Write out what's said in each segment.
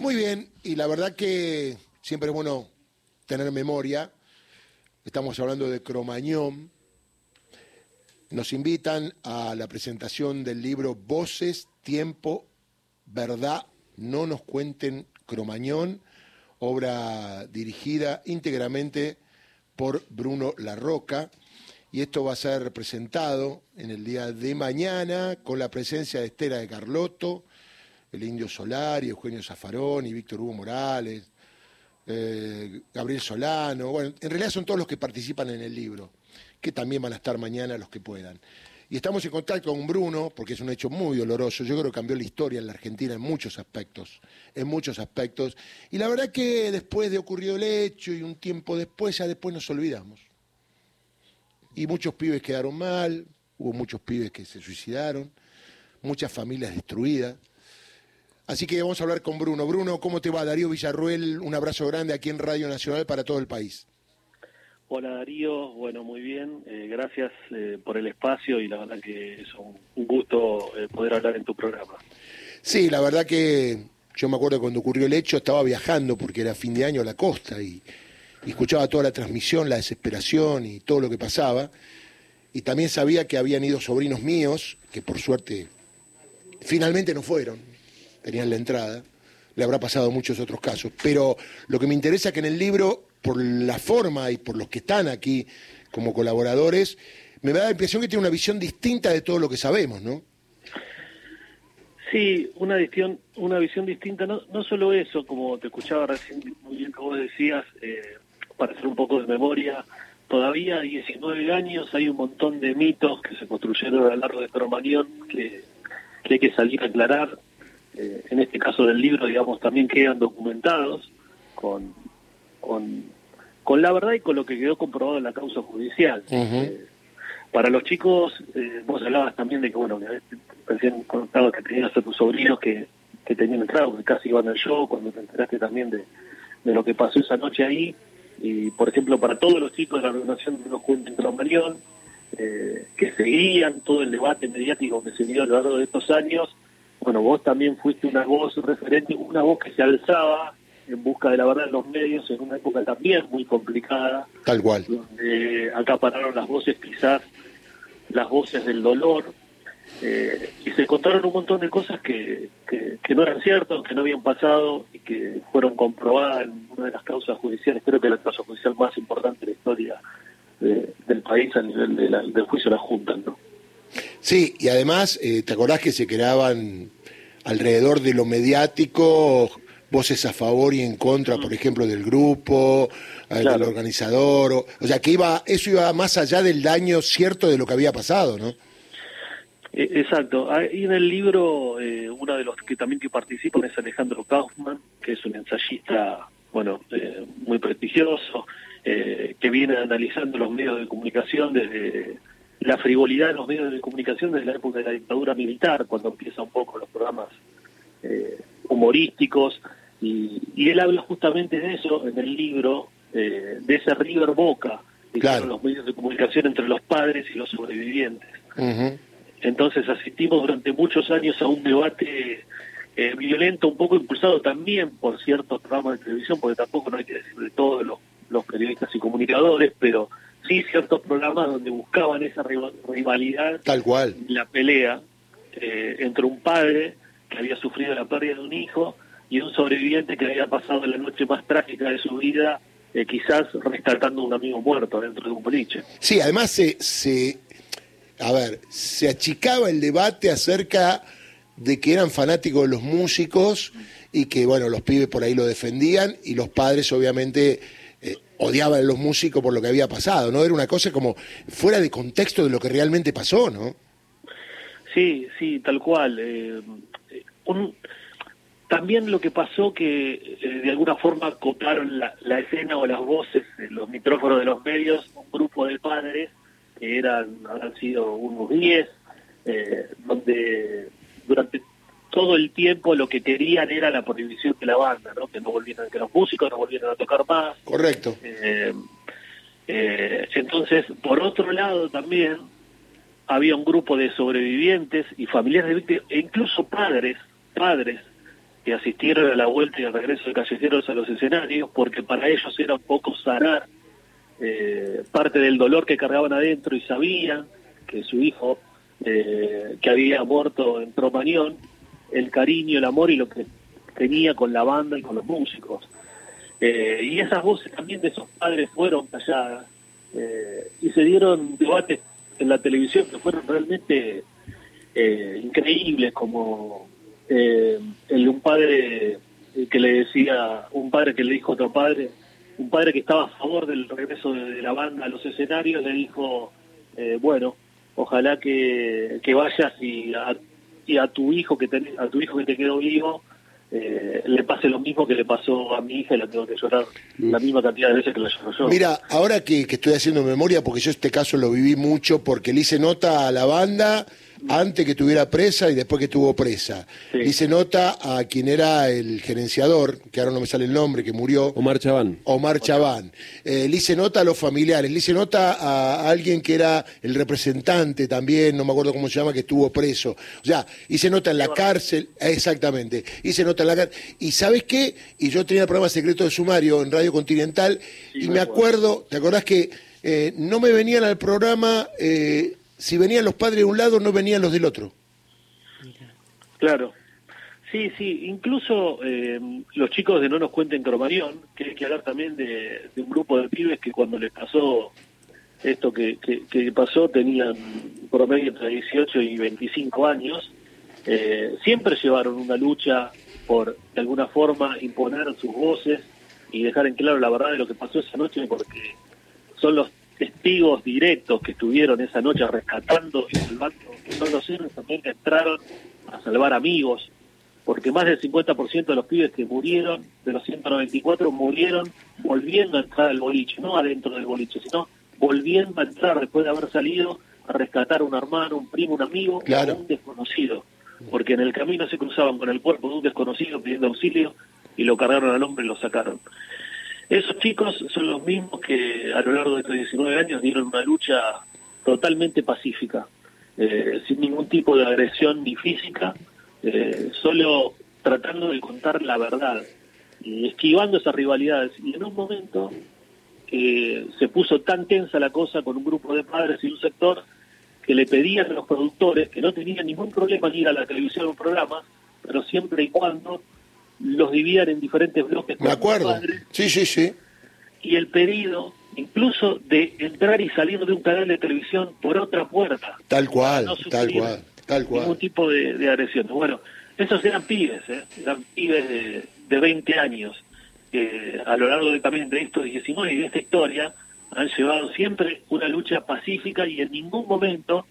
Muy bien, y la verdad que siempre es bueno tener memoria. Estamos hablando de Cromañón. Nos invitan a la presentación del libro Voces, Tiempo, Verdad, no nos cuenten Cromañón, obra dirigida íntegramente por Bruno Larroca. Y esto va a ser presentado en el día de mañana con la presencia de Estela de Carlotto, el Indio Solari, Eugenio Zafarón y Víctor Hugo Morales, eh, Gabriel Solano. Bueno, en realidad son todos los que participan en el libro, que también van a estar mañana los que puedan. Y estamos en contacto con Bruno, porque es un hecho muy doloroso. Yo creo que cambió la historia en la Argentina en muchos aspectos, en muchos aspectos. Y la verdad que después de ocurrido el hecho y un tiempo después, ya después nos olvidamos. Y muchos pibes quedaron mal, hubo muchos pibes que se suicidaron, muchas familias destruidas. Así que vamos a hablar con Bruno. Bruno, ¿cómo te va? Darío Villarruel, un abrazo grande aquí en Radio Nacional para todo el país. Hola Darío, bueno, muy bien, eh, gracias eh, por el espacio y la verdad que es un, gusto eh, poder hablar en tu programa. Sí, la verdad que yo me acuerdo cuando ocurrió el hecho, estaba viajando porque era fin de año a la costa y, y escuchaba toda la transmisión, la desesperación y todo lo que pasaba. Y también sabía que habían ido sobrinos míos, que por suerte finalmente no fueron, tenían la entrada, le habrá pasado muchos otros casos. Pero lo que me interesa es que en el libro, por la forma y por los que están aquí como colaboradores, me da la impresión que tiene una visión distinta de todo lo que sabemos, ¿no? Sí, una visión, una visión distinta, no, no solo eso, como te escuchaba recién muy bien vos decías, eh, para hacer un poco de memoria, todavía a 19 años hay un montón de mitos que se construyeron a lo largo de Cromañón que, que hay que salir a aclarar, eh, en este caso del libro, digamos, también quedan documentados con, con, la verdad y con lo que quedó comprobado en la causa judicial. Eh, para los chicos, eh, vos hablabas también de que, bueno, que recién contado que tenías a tus sobrinos que, que tenían entrado, que casi iban al show, cuando te enteraste también de, de lo que pasó esa noche ahí. Y, por ejemplo, para todos los chicos de la organización de los Juventud en eh, que seguían todo el debate mediático que se dio a lo largo de estos años, bueno, vos también fuiste una voz referente, una voz que se alzaba en busca de la verdad en los medios en una época también muy complicada. Tal cual. Donde acapararon las voces, quizás las voces del dolor, eh, y se contaron un montón de cosas que, que, no eran ciertas, que no habían pasado y que fueron comprobadas en una de las causas judiciales, creo que la causa judicial más importante de la historia del país a nivel del juicio de la Junta, ¿no? Sí, y además, eh, ¿te acordás que se creaban alrededor de lo mediático voces a favor y en contra, por ejemplo, del grupo, eh, del organizador? O, sea, que iba eso iba más allá del daño cierto de lo que había pasado, ¿no? E, exacto. Y en el libro, eh, uno de los que también que participan es Alejandro Kaufman, que es un ensayista, bueno, muy prestigioso, que viene analizando los medios de comunicación desde la frivolidad de los medios de comunicación desde la época de la dictadura militar, cuando empieza un poco los programas eh, humorísticos, y, él habla justamente de eso en el libro, eh, de ese River Boca, que son los medios de comunicación entre los padres y los sobrevivientes. Entonces asistimos durante muchos años a un debate eh, violento, un poco impulsado también por ciertos programas de televisión, porque tampoco no hay que decir de todos los, los periodistas y comunicadores, pero sí ciertos programas donde buscaban esa rivalidad, tal cual, la pelea eh, entre un padre que había sufrido la pérdida de un hijo y un sobreviviente que había pasado la noche más trágica de su vida, eh, quizás rescatando a un amigo muerto dentro de un boliche. Sí, además se, se, a ver, se achicaba el debate acerca de que eran fanáticos de los músicos y que, bueno, los pibes por ahí lo defendían y los padres obviamente odiaban los músicos por lo que había pasado, ¿no? Era una cosa como fuera de contexto de lo que realmente pasó, ¿no? Sí, sí, tal cual. Eh, también lo que pasó que eh, de alguna forma copiaron la, escena o las voces, los micrófonos de los medios, un grupo de padres que eran, habrán sido unos 10, eh, donde durante todo el tiempo lo que querían era la prohibición de la banda, ¿no? Que no volvieran, que los músicos no volvieran a tocar más. Correcto. Eh, eh, entonces, por otro lado también había un grupo de sobrevivientes y familiares de víctimas, e incluso padres, padres que asistieron a la vuelta y al regreso de callejeros a los escenarios, porque para ellos era un poco sanar eh, parte del dolor que cargaban adentro y sabían que su hijo, eh, que había muerto en Tromañón, el cariño, el amor y lo que tenía con la banda y con los músicos. Eh, y esas voces también de esos padres fueron calladas y se dieron debates en la televisión que fueron realmente increíbles, como el de un padre que le decía, un padre que le dijo a otro padre, un padre que estaba a favor del regreso de, la banda a los escenarios le dijo, eh, bueno, ojalá que, que vayas y y a tu hijo que te, a tu hijo que te quedó vivo eh, le pase lo mismo que le pasó a mi hija y la tengo que llorar mm. la misma cantidad de veces que la lloro yo. Mira, ahora que, que, estoy haciendo memoria, porque yo este caso lo viví mucho, porque le hice nota a la banda antes que tuviera presa y después que tuvo presa. Dice nota a quien era el gerenciador, que ahora no me sale el nombre, que murió. Omar Chaván. Omar Chaván. Eh, le hice nota a los familiares, le hice nota a alguien que era el representante también, no me acuerdo cómo se llama, que estuvo preso. O sea, hice nota en la cárcel, exactamente, hice nota en la cárcel. ¿Y sabes qué? Y yo tenía el programa Secreto de Sumario en Radio Continental y me acuerdo, ¿te acordás que eh, no me venían al programa... Eh, si venían los padres de un lado, no venían los del otro. Claro. Sí, sí, incluso eh, los chicos de No nos cuenten Cromañón, que hay que hablar también de, un grupo de pibes que cuando les pasó esto que, que, pasó tenían promedio entre 18 y 25 años, eh, siempre llevaron una lucha por de alguna forma imponer sus voces y dejar en claro la verdad de lo que pasó esa noche porque son los testigos directos que estuvieron esa noche rescatando y salvando, son los héroes también entraron a salvar amigos, porque más del 50% de los pibes que murieron, de los 194, murieron volviendo a entrar al boliche, no adentro del boliche, sino volviendo a entrar después de haber salido a rescatar a un hermano, un primo, un amigo, un desconocido, porque en el camino se cruzaban con el cuerpo de un desconocido pidiendo auxilio y lo cargaron al hombre y lo sacaron. Esos chicos son los mismos que a lo largo de estos 19 años dieron una lucha totalmente pacífica, eh, sin ningún tipo de agresión ni física, eh, solo tratando de contar la verdad y esquivando esas rivalidades. Y en un momento se puso tan tensa la cosa con un grupo de padres y un sector que le pedían a los productores que no tenían ningún problema en ir a la televisión o un programa, pero siempre y cuando los dividan en diferentes bloques. Me acuerdo. sí, sí, sí. Y el pedido, incluso de entrar y salir de un canal de televisión por otra puerta. Tal cual, tal cual, tal cual. Ningún tipo de, de agresión. Bueno, esos eran pibes, ¿eh? eran pibes de, de 20 años, que a lo largo de, también de estos 19 y de esta historia han llevado siempre una lucha pacífica y en ningún momento,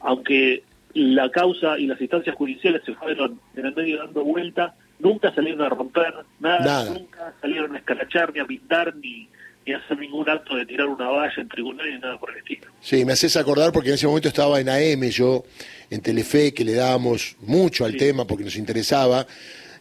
aunque la causa y las instancias judiciales se fueron en el medio dando vuelta, nunca salieron a romper nada, nunca salieron a escarachar, ni a pintar, ni, ni a hacer ningún acto de tirar una valla en tribunal ni nada por el estilo. Sí, me haces acordar porque en ese momento estaba en AM yo, en Telefe, que le dábamos mucho al tema porque nos interesaba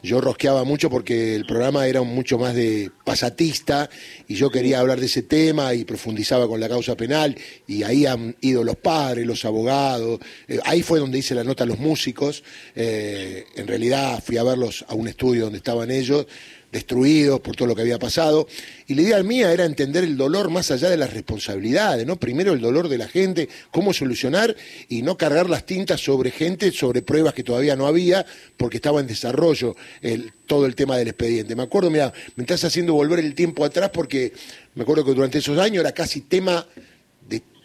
yo rosqueaba mucho porque el programa era mucho más de pasatista y yo quería hablar de ese tema y profundizaba con la causa penal y ahí han ido los padres, los abogados, eh, ahí fue donde hice la nota a los músicos, eh, en realidad fui a verlos a un estudio donde estaban ellos destruidos por todo lo que había pasado. Y la idea mía era entender el dolor más allá de las responsabilidades, ¿no? Primero el dolor de la gente, cómo solucionar y no cargar las tintas sobre gente, sobre pruebas que todavía no había, porque estaba en desarrollo el, todo el tema del expediente. Me acuerdo, mira, me estás haciendo volver el tiempo atrás porque me acuerdo que durante esos años era casi tema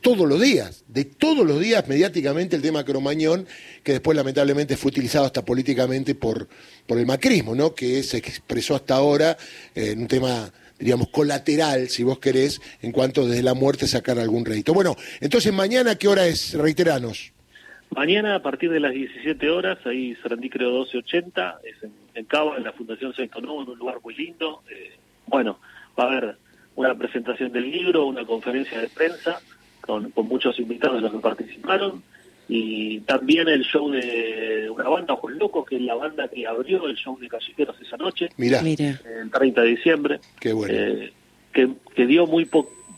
todos los días, de todos los días mediáticamente el tema Cromañón, que después lamentablemente fue utilizado hasta políticamente por, por el macrismo, ¿no? que se expresó hasta ahora en un tema diríamos, colateral, si vos querés, en cuanto desde la muerte sacar algún rédito. Bueno, entonces mañana, ¿qué hora es? Reiteranos. Mañana a partir de las 17 horas, ahí Sarandí creo 1280, es en, en Cabo, en la Fundación Sexto Nuevo, en un lugar muy lindo. Eh, bueno, va a haber una presentación del libro, una conferencia de prensa, con, muchos invitados de los que participaron. Y también el show de una banda, Ojos Locos, que es la banda que abrió el show de Callejeros esa noche, Mira. el 30 de diciembre, Qué bueno. Eh, que, que, dio muy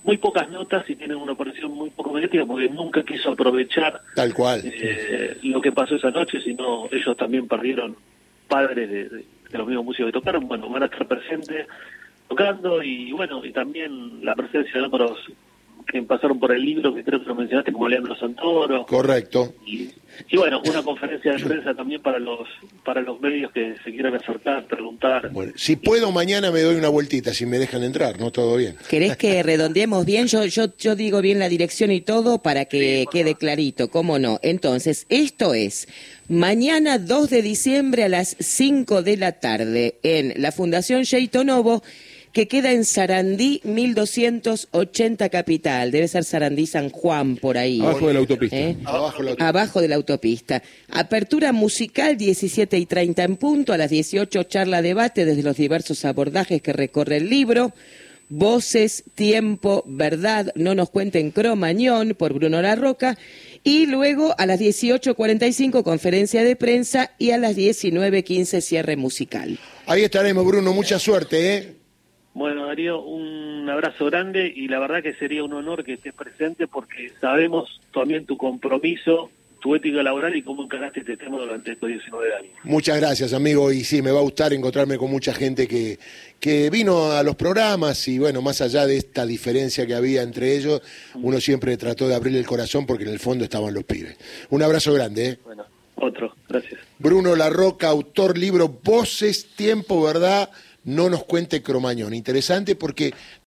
muy pocas notas y tiene una aparición muy poco mediática porque nunca quiso aprovechar tal cual. eh, lo que pasó esa noche, sino ellos también perdieron padres de, de los mismos músicos que tocaron, bueno, van a estar presentes tocando y bueno, y también la presencia de otros que pasaron por el libro, que creo que lo mencionaste, como Leandro Santoro. Correcto. Y, y bueno, una conferencia de prensa también para los para los medios que se quieran acercar, preguntar. Bueno, si puedo mañana me doy una vueltita, si me dejan entrar, ¿no? Todo bien. ¿Querés que redondeemos bien? Yo, yo, yo digo bien la dirección y todo para que quede clarito, ¿cómo no? Entonces, esto es mañana 2 de diciembre a las 5 de la tarde en la Fundación Sheito Novo que queda en Sarandí 1280 Capital. Debe ser Sarandí San Juan por ahí. Abajo de la autopista. ¿Eh? Abajo de la autopista. Abajo de la autopista. Apertura musical 17 y 30 en punto. A las 18 charla debate desde los diversos abordajes que recorre el libro. Voces, tiempo, verdad, no nos cuenten Cromañón por Bruno Larroca. Y luego a las 18.45 conferencia de prensa y a las 19.15 cierre musical. Ahí estaremos, Bruno. Mucha suerte, ¿eh? Bueno, Darío, un abrazo grande y la verdad que sería un honor que estés presente porque sabemos también tu compromiso, tu ética laboral y cómo encaraste este tema durante estos 19 años. Muchas gracias, amigo. Y sí, me va a gustar encontrarme con mucha gente que, que vino a los programas y, bueno, más allá de esta diferencia que había entre ellos, uno siempre trató de abrirle el corazón porque en el fondo estaban los pibes. Un abrazo grande, ¿eh? Bueno, otro, gracias. Bruno Larroca, autor libro Voces, Tiempo, ¿verdad? No nos cuente Cromañón. Interesante porque